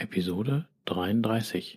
Episode 33.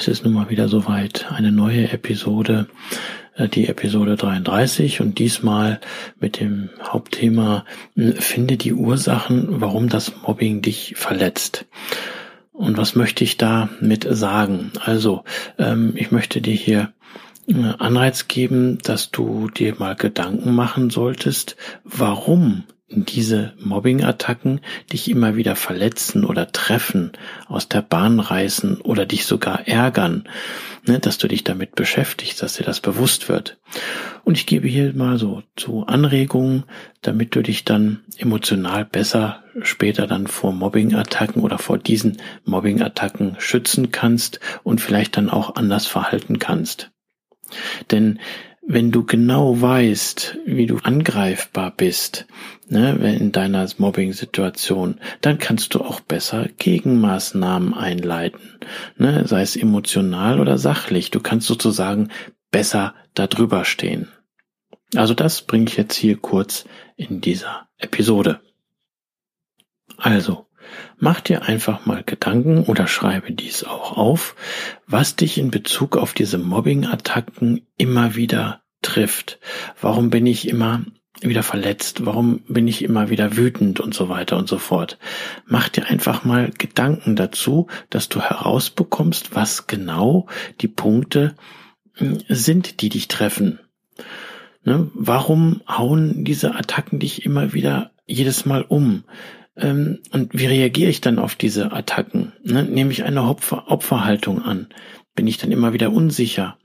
Es ist nun mal wieder soweit. Eine neue Episode, äh, die Episode 33 und diesmal mit dem Hauptthema hm, Finde die Ursachen, warum das Mobbing dich verletzt. Und was möchte ich damit sagen? Also, ähm, ich möchte dir hier äh, Anreiz geben, dass du dir mal Gedanken machen solltest, warum diese Mobbing-Attacken dich immer wieder verletzen oder treffen, aus der Bahn reißen oder dich sogar ärgern, ne, dass du dich damit beschäftigst, dass dir das bewusst wird. Und ich gebe hier mal so zu Anregungen, damit du dich dann emotional besser später dann vor Mobbing-Attacken oder vor diesen Mobbing-Attacken schützen kannst und vielleicht dann auch anders verhalten kannst. Denn wenn du genau weißt, wie du angreifbar bist, ne, in deiner Mobbing-Situation, dann kannst du auch besser Gegenmaßnahmen einleiten, ne, sei es emotional oder sachlich. Du kannst sozusagen besser darüber stehen. Also das bringe ich jetzt hier kurz in dieser Episode. Also, Mach dir einfach mal Gedanken oder schreibe dies auch auf, was dich in Bezug auf diese Mobbing-Attacken immer wieder trifft. Warum bin ich immer wieder verletzt? Warum bin ich immer wieder wütend und so weiter und so fort? Mach dir einfach mal Gedanken dazu, dass du herausbekommst, was genau die Punkte hm, sind, die dich treffen. Ne? Warum hauen diese Attacken dich immer wieder jedes Mal um? Ähm, und wie reagiere ich dann auf diese Attacken? Ne? Nehme ich eine Opfer Opferhaltung an? Bin ich dann immer wieder unsicher?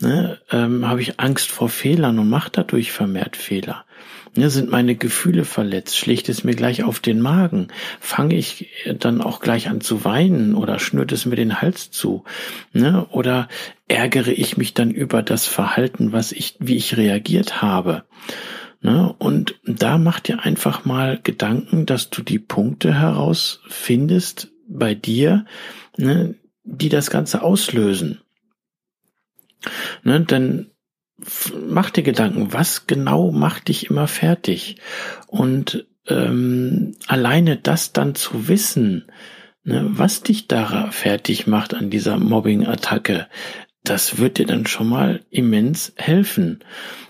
Ne? Ähm, Habe ich Angst vor Fehlern und mache dadurch vermehrt Fehler? Ne? Sind meine Gefühle verletzt? Schlägt es mir gleich auf den Magen? Fange ich dann auch gleich an zu weinen oder schnürt es mir den Hals zu? Ne? Oder ärgere ich mich dann über das Verhalten, was ich, wie ich reagiert habe? Ne? Und da mach dir einfach mal Gedanken, dass du die Punkte herausfindest bei dir, ne, die das Ganze auslösen. Ne, dann mach dir Gedanken, was genau macht dich immer fertig? Und ähm, alleine das dann zu wissen, ne, was dich da fertig macht an dieser Mobbing-Attacke, das wird dir dann schon mal immens helfen.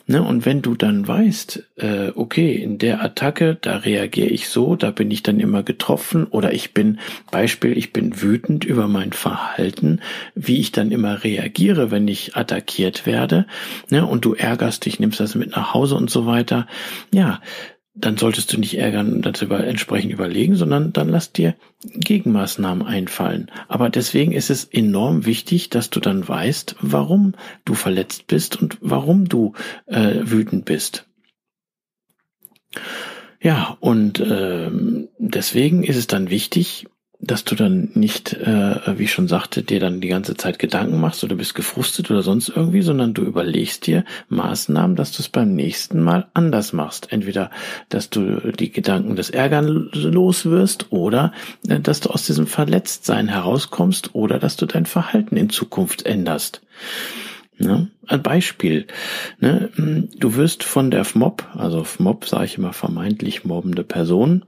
Ne? Und wenn du dann weißt, äh, okay, in der Attacke, da reagiere ich so, da bin ich dann immer getroffen oder ich bin, Beispiel, ich bin wütend über mein Verhalten, wie ich dann immer reagiere, wenn ich attackiert werde, ne? und du ärgerst dich, nimmst das mit nach Hause und so weiter. Ja, dann solltest du nicht ärgern und das über, entsprechend überlegen, sondern dann lass dir Gegenmaßnahmen einfallen. Aber deswegen ist es enorm wichtig, dass du dann weißt, warum du verletzt bist und warum du äh, wütend bist. Ja, und äh, deswegen ist es dann wichtig, dass du dann nicht, äh, wie ich schon sagte, dir dann die ganze Zeit Gedanken machst oder bist gefrustet oder sonst irgendwie, sondern du überlegst dir Maßnahmen, dass du es beim nächsten Mal anders machst. Entweder, dass du die Gedanken des Ärgern los wirst oder äh, dass du aus diesem Verletztsein herauskommst oder dass du dein Verhalten in Zukunft änderst. Ne? Ein Beispiel. Ne? Du wirst von der FMOB, also FMOB sage ich immer vermeintlich mobbende Person,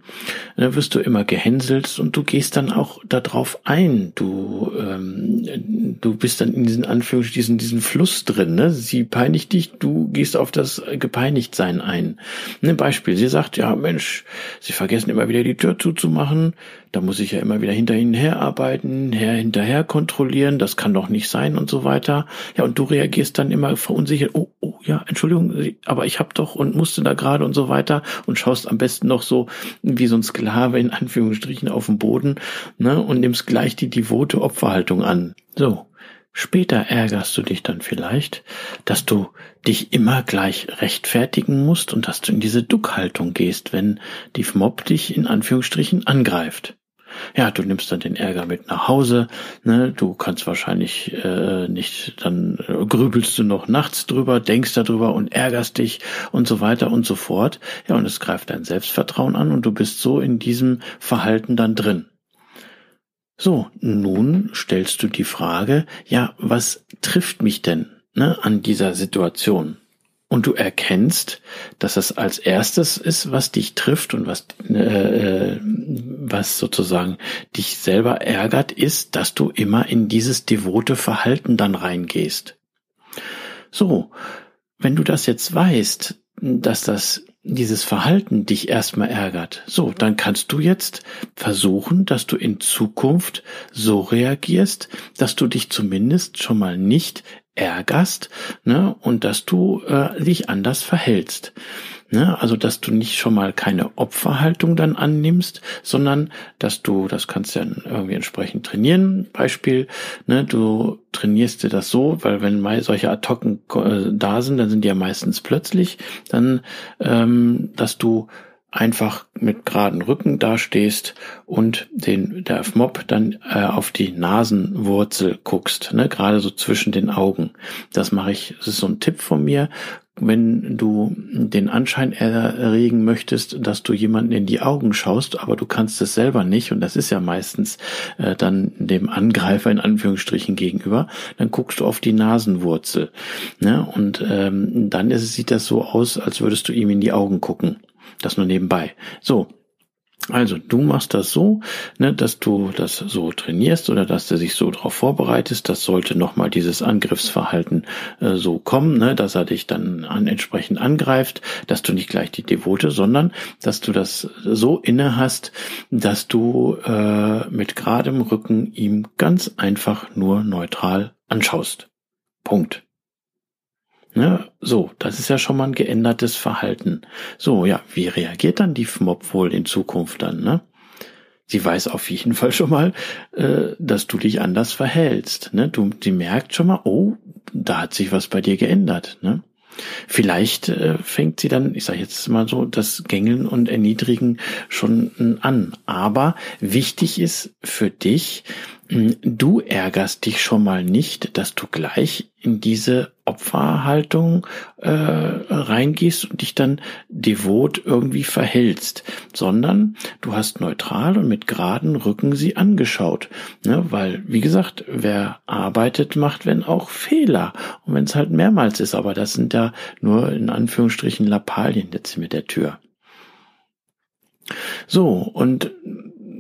ne, wirst du immer gehänselt und du gehst dann auch darauf ein. Du, ähm, du bist dann in diesen Anführungsstrichen, diesen, diesen Fluss drin. Ne? Sie peinigt dich, du gehst auf das Gepeinigtsein ein. Ne? Beispiel, sie sagt, ja Mensch, sie vergessen immer wieder die Tür zuzumachen, da muss ich ja immer wieder hinter ihnen herarbeiten, her hinterher kontrollieren, das kann doch nicht sein und so weiter. Ja, und du reagierst dann dann immer verunsichert, oh, oh ja, Entschuldigung, aber ich habe doch und musste da gerade und so weiter und schaust am besten noch so wie so ein Sklave in Anführungsstrichen auf dem Boden ne, und nimmst gleich die devote Opferhaltung an. So, Später ärgerst du dich dann vielleicht, dass du dich immer gleich rechtfertigen musst und dass du in diese Duckhaltung gehst, wenn die Mob dich in Anführungsstrichen angreift. Ja, du nimmst dann den Ärger mit nach Hause, ne, du kannst wahrscheinlich äh, nicht, dann äh, grübelst du noch nachts drüber, denkst darüber und ärgerst dich und so weiter und so fort. Ja, und es greift dein Selbstvertrauen an und du bist so in diesem Verhalten dann drin. So, nun stellst du die Frage, ja, was trifft mich denn ne, an dieser Situation? Und du erkennst, dass das als erstes ist, was dich trifft und was, äh, äh, was sozusagen dich selber ärgert, ist, dass du immer in dieses devote Verhalten dann reingehst. So, wenn du das jetzt weißt, dass das dieses Verhalten dich erstmal ärgert, so, dann kannst du jetzt versuchen, dass du in Zukunft so reagierst, dass du dich zumindest schon mal nicht ärgerst ne, und dass du äh, dich anders verhältst. Ne? Also, dass du nicht schon mal keine Opferhaltung dann annimmst, sondern dass du, das kannst du dann irgendwie entsprechend trainieren. Beispiel, ne, du trainierst dir das so, weil wenn solche Attacken äh, da sind, dann sind die ja meistens plötzlich, dann, ähm, dass du einfach mit geraden Rücken dastehst und den der Mob dann äh, auf die Nasenwurzel guckst, ne, gerade so zwischen den Augen. Das mache ich, das ist so ein Tipp von mir wenn du den Anschein erregen möchtest, dass du jemanden in die Augen schaust, aber du kannst es selber nicht, und das ist ja meistens äh, dann dem Angreifer in Anführungsstrichen gegenüber, dann guckst du auf die Nasenwurzel. Ne? Und ähm, dann ist, sieht das so aus, als würdest du ihm in die Augen gucken. Das nur nebenbei. So, also du machst das so, ne, dass du das so trainierst oder dass du dich so darauf vorbereitest. Das sollte nochmal dieses Angriffsverhalten äh, so kommen, ne, dass er dich dann an, entsprechend angreift, dass du nicht gleich die Devote, sondern dass du das so inne hast, dass du äh, mit geradem Rücken ihm ganz einfach nur neutral anschaust. Punkt. Ne? So, das ist ja schon mal ein geändertes Verhalten. So, ja, wie reagiert dann die Mob wohl in Zukunft dann? Ne? Sie weiß auf jeden Fall schon mal, äh, dass du dich anders verhältst. Ne? Du, sie merkt schon mal, oh, da hat sich was bei dir geändert. Ne? Vielleicht äh, fängt sie dann, ich sage jetzt mal so, das Gängeln und Erniedrigen schon an. Aber wichtig ist für dich, du ärgerst dich schon mal nicht, dass du gleich in diese Opferhaltung äh, reingehst und dich dann devot irgendwie verhältst, sondern du hast neutral und mit geraden Rücken sie angeschaut. Ne? Weil, wie gesagt, wer arbeitet, macht, wenn auch Fehler. Und wenn es halt mehrmals ist, aber das sind ja nur in Anführungsstrichen Lappalien jetzt mit der Tür. So, und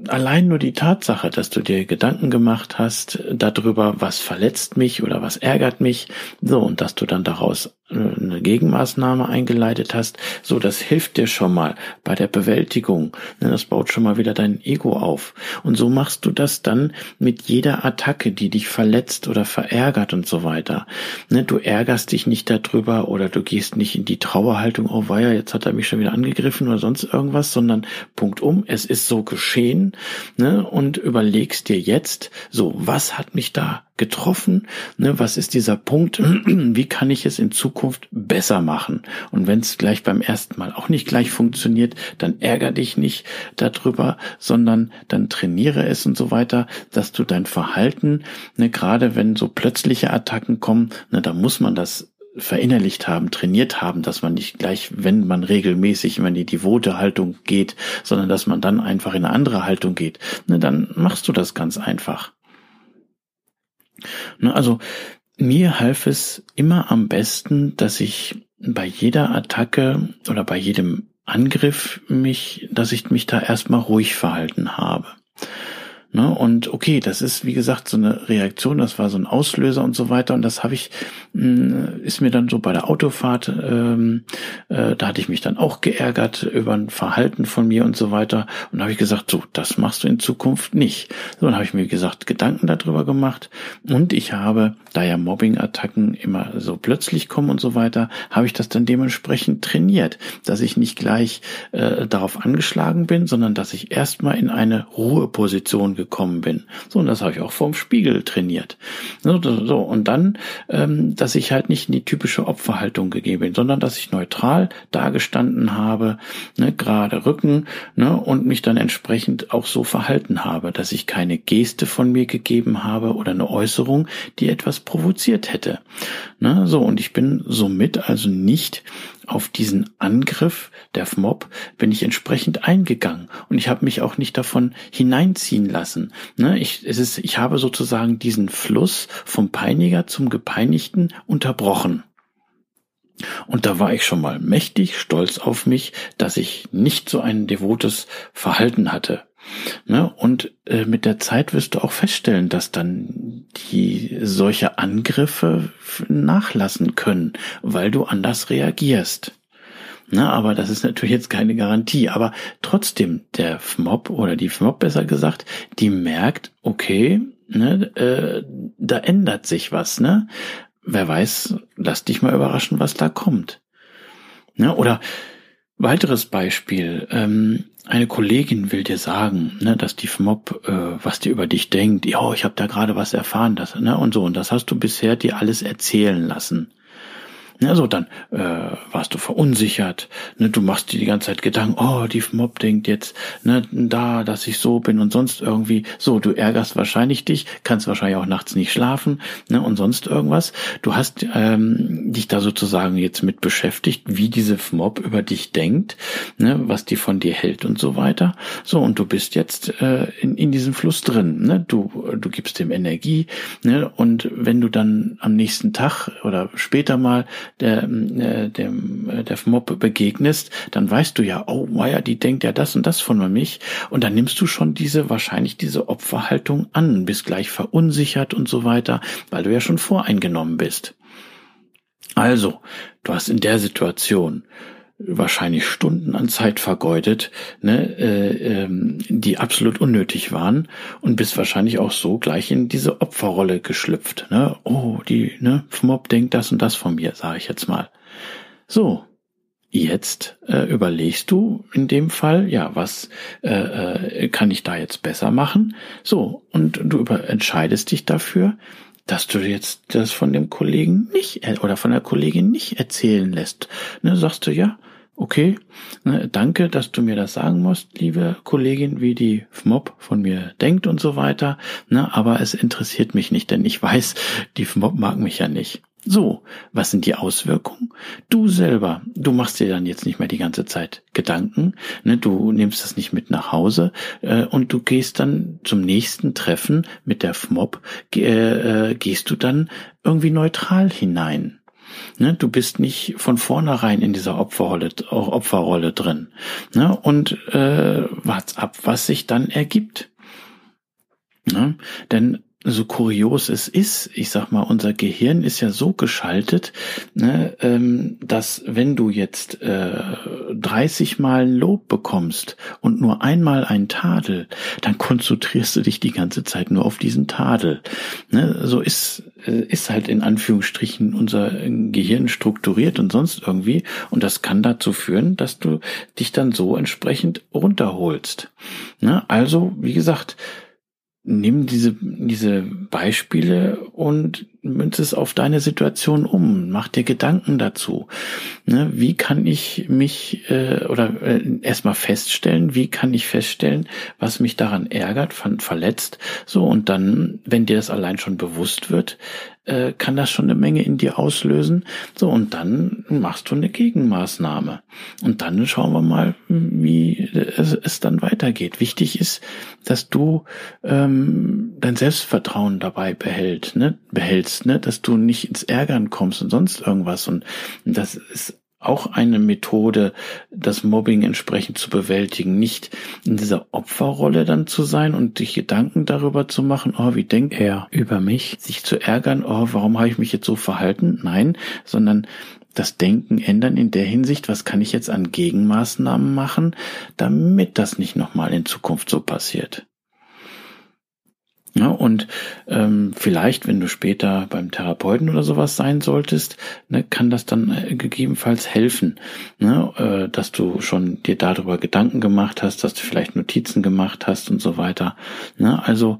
allein nur die Tatsache, dass du dir Gedanken gemacht hast darüber, was verletzt mich oder was ärgert mich, so, und dass du dann daraus eine Gegenmaßnahme eingeleitet hast, so, das hilft dir schon mal bei der Bewältigung. Ne, das baut schon mal wieder dein Ego auf. Und so machst du das dann mit jeder Attacke, die dich verletzt oder verärgert und so weiter. Ne, du ärgerst dich nicht darüber oder du gehst nicht in die Trauerhaltung, oh weia, jetzt hat er mich schon wieder angegriffen oder sonst irgendwas, sondern Punkt um, es ist so geschehen, ne, und überlegst dir jetzt, so, was hat mich da getroffen? Ne, was ist dieser Punkt? Wie kann ich es in Zukunft besser machen? Und wenn es gleich beim ersten Mal auch nicht gleich funktioniert, dann ärger dich nicht darüber, sondern dann trainiere es und so weiter, dass du dein Verhalten, ne, gerade wenn so plötzliche Attacken kommen, ne, da muss man das verinnerlicht haben, trainiert haben, dass man nicht gleich, wenn man regelmäßig immer in die devote Haltung geht, sondern dass man dann einfach in eine andere Haltung geht, ne, dann machst du das ganz einfach. Ne, also mir half es immer am besten, dass ich bei jeder Attacke oder bei jedem Angriff mich, dass ich mich da erstmal ruhig verhalten habe. Ne? Und okay, das ist wie gesagt so eine Reaktion, das war so ein Auslöser und so weiter. Und das habe ich, mh, hm, ist mir dann so bei der Autofahrt ähm, äh, da hatte ich mich dann auch geärgert über ein Verhalten von mir und so weiter. Und habe ich gesagt, so, das machst du in Zukunft nicht. So, dann habe ich mir gesagt, Gedanken darüber gemacht. Und ich habe, da ja Mobbing-Attacken immer so plötzlich kommen und so weiter, habe ich das dann dementsprechend trainiert, dass ich nicht gleich äh, darauf angeschlagen bin, sondern dass ich erstmal in eine Ruheposition gekommen bin. So, und das habe ich auch vorm Spiegel trainiert. So, so und dann, ähm, dass ich halt nicht in die typische Opferhaltung gegeben bin, sondern dass ich neutral dagestanden habe, ne, gerade Rücken, ne, und mich dann entsprechend auch so verhalten habe, dass ich keine Geste von mir gegeben habe oder eine Äußerung, die etwas provoziert hätte. Ne, so, und ich bin somit also nicht auf diesen Angriff der FMOB bin ich entsprechend eingegangen und ich habe mich auch nicht davon hineinziehen lassen. Ne, ich, es ist, ich habe sozusagen diesen Fluss vom Peiniger zum Gepeinigten unterbrochen. Und da war ich schon mal mächtig stolz auf mich, dass ich nicht so ein devotes Verhalten hatte. Ne? Und äh, mit der Zeit wirst du auch feststellen, dass dann die solche Angriffe nachlassen können, weil du anders reagierst. Ne, aber das ist natürlich jetzt keine Garantie. Aber trotzdem, der FMOB oder die FMOB besser gesagt, die merkt, okay, ne, äh, da ändert sich was. Ne? wer weiß, lass dich mal überraschen, was da kommt. Ne? Oder weiteres Beispiel, ähm, eine Kollegin will dir sagen, ne, dass die FMOP, äh, was die über dich denkt, ja, ich habe da gerade was erfahren, das, ne, und so, und das hast du bisher dir alles erzählen lassen. Ja, so, dann äh, warst du verunsichert, ne, du machst dir die ganze Zeit Gedanken, oh, die Mob denkt jetzt, ne, da, dass ich so bin und sonst irgendwie, so, du ärgerst wahrscheinlich dich, kannst wahrscheinlich auch nachts nicht schlafen, ne, und sonst irgendwas. Du hast ähm, dich da sozusagen jetzt mit beschäftigt, wie diese Mob über dich denkt, ne, was die von dir hält und so weiter. So, und du bist jetzt äh, in, in diesem Fluss drin, ne, du, du gibst dem Energie, ne, und wenn du dann am nächsten Tag oder später mal der, äh, dem, äh, der Mob begegnest, dann weißt du ja, oh, Meier, die denkt ja das und das von mich. Und dann nimmst du schon diese, wahrscheinlich diese Opferhaltung an, bist gleich verunsichert und so weiter, weil du ja schon voreingenommen bist. Also, du hast in der Situation wahrscheinlich Stunden an Zeit vergeudet, ne, äh, ähm, die absolut unnötig waren und bist wahrscheinlich auch so gleich in diese Opferrolle geschlüpft. Ne? Oh, die ne, Mob denkt das und das von mir, sage ich jetzt mal. So, jetzt äh, überlegst du in dem Fall, ja, was äh, äh, kann ich da jetzt besser machen? So, und du über entscheidest dich dafür, dass du jetzt das von dem Kollegen nicht äh, oder von der Kollegin nicht erzählen lässt. Ne, sagst du, ja, okay, ne, danke, dass du mir das sagen musst, liebe Kollegin, wie die FMOB von mir denkt und so weiter, ne, aber es interessiert mich nicht, denn ich weiß, die FMOB mag mich ja nicht. So, was sind die Auswirkungen? Du selber, du machst dir dann jetzt nicht mehr die ganze Zeit Gedanken, ne, du nimmst das nicht mit nach Hause äh, und du gehst dann zum nächsten Treffen mit der FMOB, äh, äh, gehst du dann irgendwie neutral hinein. Ne, du bist nicht von vornherein in dieser Opferrolle, Opferrolle drin. Ne, und äh, wart's ab, was sich dann ergibt. Ne, denn so kurios es ist, ich sag mal, unser Gehirn ist ja so geschaltet, ne, ähm, dass wenn du jetzt äh, 30 Mal Lob bekommst und nur einmal ein Tadel, dann konzentrierst du dich die ganze Zeit nur auf diesen Tadel. Ne, so ist, äh, ist halt in Anführungsstrichen unser Gehirn strukturiert und sonst irgendwie. Und das kann dazu führen, dass du dich dann so entsprechend runterholst. Ne, also, wie gesagt, nimm diese, diese Beispiele und münze es auf deine Situation um. Mach dir Gedanken dazu. Ne, wie kann ich mich äh, oder äh, erstmal feststellen, wie kann ich feststellen, was mich daran ärgert, verletzt. So, und dann, wenn dir das allein schon bewusst wird, äh, kann das schon eine Menge in dir auslösen. So, und dann machst du eine Gegenmaßnahme. Und dann schauen wir mal, wie es, es dann weitergeht. Wichtig ist, dass du ähm, dein Selbstvertrauen dabei behält, ne, behältst, ne, dass du nicht ins Ärgern kommst und sonst irgendwas. Und das ist auch eine Methode, das Mobbing entsprechend zu bewältigen, nicht in dieser Opferrolle dann zu sein und sich Gedanken darüber zu machen, oh, wie denkt er über mich, sich zu ärgern, oh, warum habe ich mich jetzt so verhalten? Nein, sondern das Denken ändern in der Hinsicht, was kann ich jetzt an Gegenmaßnahmen machen, damit das nicht nochmal in Zukunft so passiert. Ja, und ähm, vielleicht, wenn du später beim Therapeuten oder sowas sein solltest, ne, kann das dann äh, gegebenenfalls helfen, ne, äh, dass du schon dir darüber Gedanken gemacht hast, dass du vielleicht Notizen gemacht hast und so weiter. Ne? Also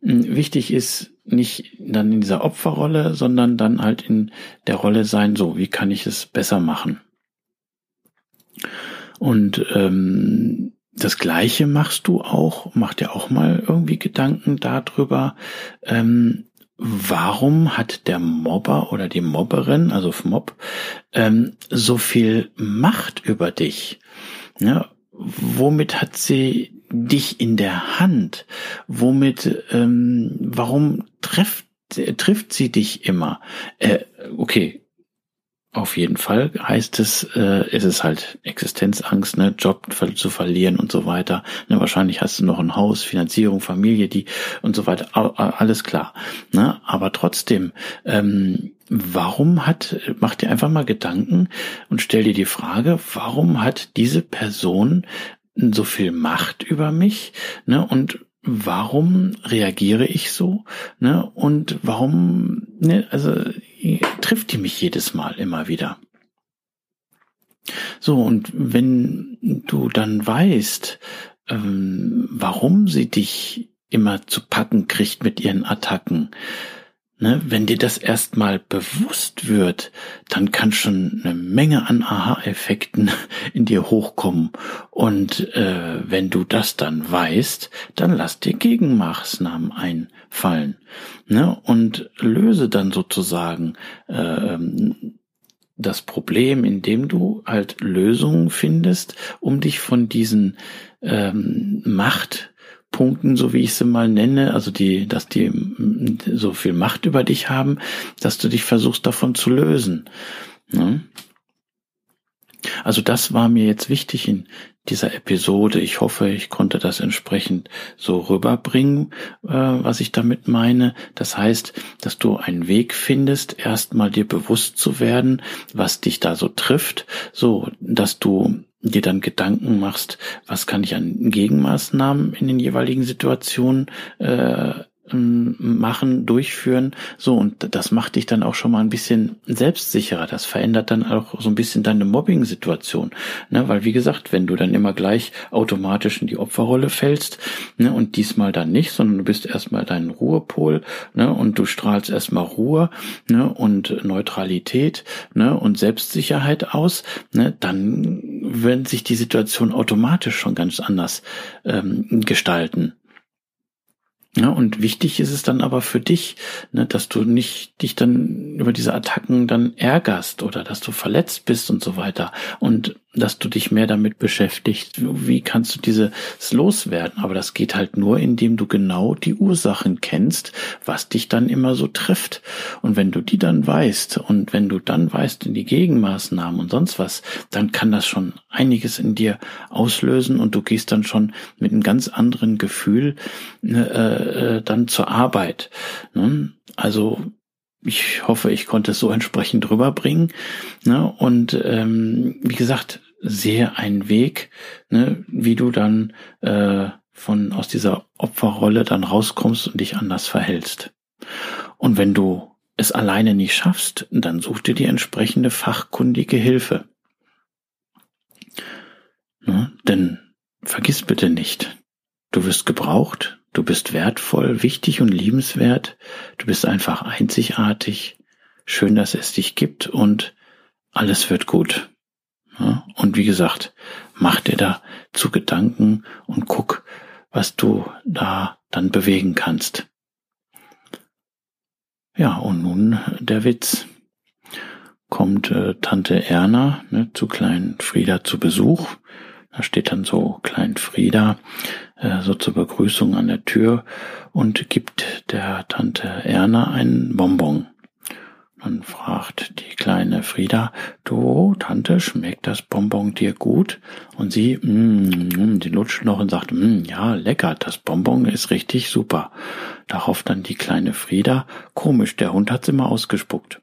mh, wichtig ist nicht dann in dieser Opferrolle, sondern dann halt in der Rolle sein, so, wie kann ich es besser machen? Und ähm, das Gleiche machst du auch, mach dir auch mal irgendwie Gedanken darüber, ähm, warum hat der Mobber oder die Mobberin, also Mob, ähm, so viel Macht über dich? Ja, womit hat sie dich in der Hand? Womit, ähm, warum trifft, trifft sie dich immer? Äh, okay, auf jeden Fall heißt es, äh, ist es halt Existenzangst, ne, Job zu verlieren und so weiter. Ne, wahrscheinlich hast du noch ein Haus, Finanzierung, Familie, die und so weiter. Alles klar. Ne, aber trotzdem, ähm, warum hat, mach dir einfach mal Gedanken und stell dir die Frage, warum hat diese Person so viel Macht über mich? Ne, und warum reagiere ich so? Ne? Und warum, ne, also trifft die mich jedes Mal immer wieder? So, und wenn du dann weißt, ähm, warum sie dich immer zu packen kriegt mit ihren Attacken, Ne, wenn dir das erstmal bewusst wird, dann kann schon eine Menge an Aha-Effekten in dir hochkommen. Und äh, wenn du das dann weißt, dann lass dir Gegenmaßnahmen einfallen. Ne, und löse dann sozusagen äh, das Problem, indem du halt Lösungen findest, um dich von diesen ähm, Macht Punkten, so wie ich sie mal nenne, also die, dass die so viel Macht über dich haben, dass du dich versuchst davon zu lösen. Ne? Also das war mir jetzt wichtig in dieser Episode. Ich hoffe, ich konnte das entsprechend so rüberbringen, äh, was ich damit meine. Das heißt, dass du einen Weg findest, erstmal dir bewusst zu werden, was dich da so trifft, so dass du dir dann Gedanken machst, was kann ich an Gegenmaßnahmen in den jeweiligen Situationen äh, machen, durchführen. So, und das macht dich dann auch schon mal ein bisschen selbstsicherer. Das verändert dann auch so ein bisschen deine Mobbing-Situation. Ne? Weil, wie gesagt, wenn du dann immer gleich automatisch in die Opferrolle fällst, ne, und diesmal dann nicht, sondern du bist erstmal dein Ruhepol, ne, und du strahlst erstmal Ruhe, ne, und Neutralität, ne, und Selbstsicherheit aus, ne, dann wird sich die Situation automatisch schon ganz anders ähm, gestalten. Ja, und wichtig ist es dann aber für dich, ne, dass du nicht dich dann über diese Attacken dann ärgerst oder dass du verletzt bist und so weiter. Und dass du dich mehr damit beschäftigst, wie kannst du dieses loswerden. Aber das geht halt nur, indem du genau die Ursachen kennst, was dich dann immer so trifft. Und wenn du die dann weißt und wenn du dann weißt in die Gegenmaßnahmen und sonst was, dann kann das schon einiges in dir auslösen und du gehst dann schon mit einem ganz anderen Gefühl ne, äh, äh, dann zur Arbeit. Ne? Also ich hoffe, ich konnte es so entsprechend rüberbringen. Ne? Und ähm, wie gesagt, sehe einen Weg, ne, wie du dann äh, von aus dieser Opferrolle dann rauskommst und dich anders verhältst. Und wenn du es alleine nicht schaffst, dann such dir die entsprechende fachkundige Hilfe. Ne? Denn vergiss bitte nicht, du wirst gebraucht, Du bist wertvoll, wichtig und liebenswert. Du bist einfach einzigartig. Schön, dass es dich gibt und alles wird gut. Ja? Und wie gesagt, mach dir da zu Gedanken und guck, was du da dann bewegen kannst. Ja, und nun der Witz. Kommt äh, Tante Erna ne, zu kleinen Frieda zu Besuch. Da steht dann so Klein Frieda äh, so zur Begrüßung an der Tür und gibt der Tante Erna einen Bonbon. Dann fragt die kleine Frieda, du, Tante, schmeckt das Bonbon dir gut? Und sie, mm, mm, die lutscht noch und sagt, mm, ja, lecker, das Bonbon ist richtig super. Darauf dann die kleine Frieda, komisch, der Hund hat's immer ausgespuckt.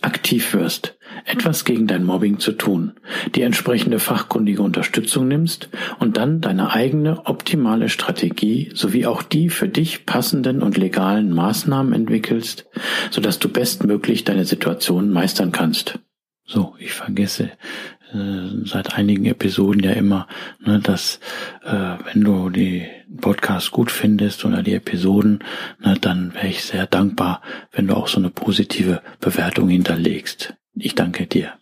aktiv wirst, etwas gegen dein Mobbing zu tun, die entsprechende fachkundige Unterstützung nimmst und dann deine eigene optimale Strategie sowie auch die für dich passenden und legalen Maßnahmen entwickelst, sodass du bestmöglich deine Situation meistern kannst. So, ich vergesse seit einigen Episoden ja immer, ne, dass äh, wenn du die Podcast gut findest oder die Episoden, ne, dann wäre ich sehr dankbar, wenn du auch so eine positive Bewertung hinterlegst. Ich danke dir.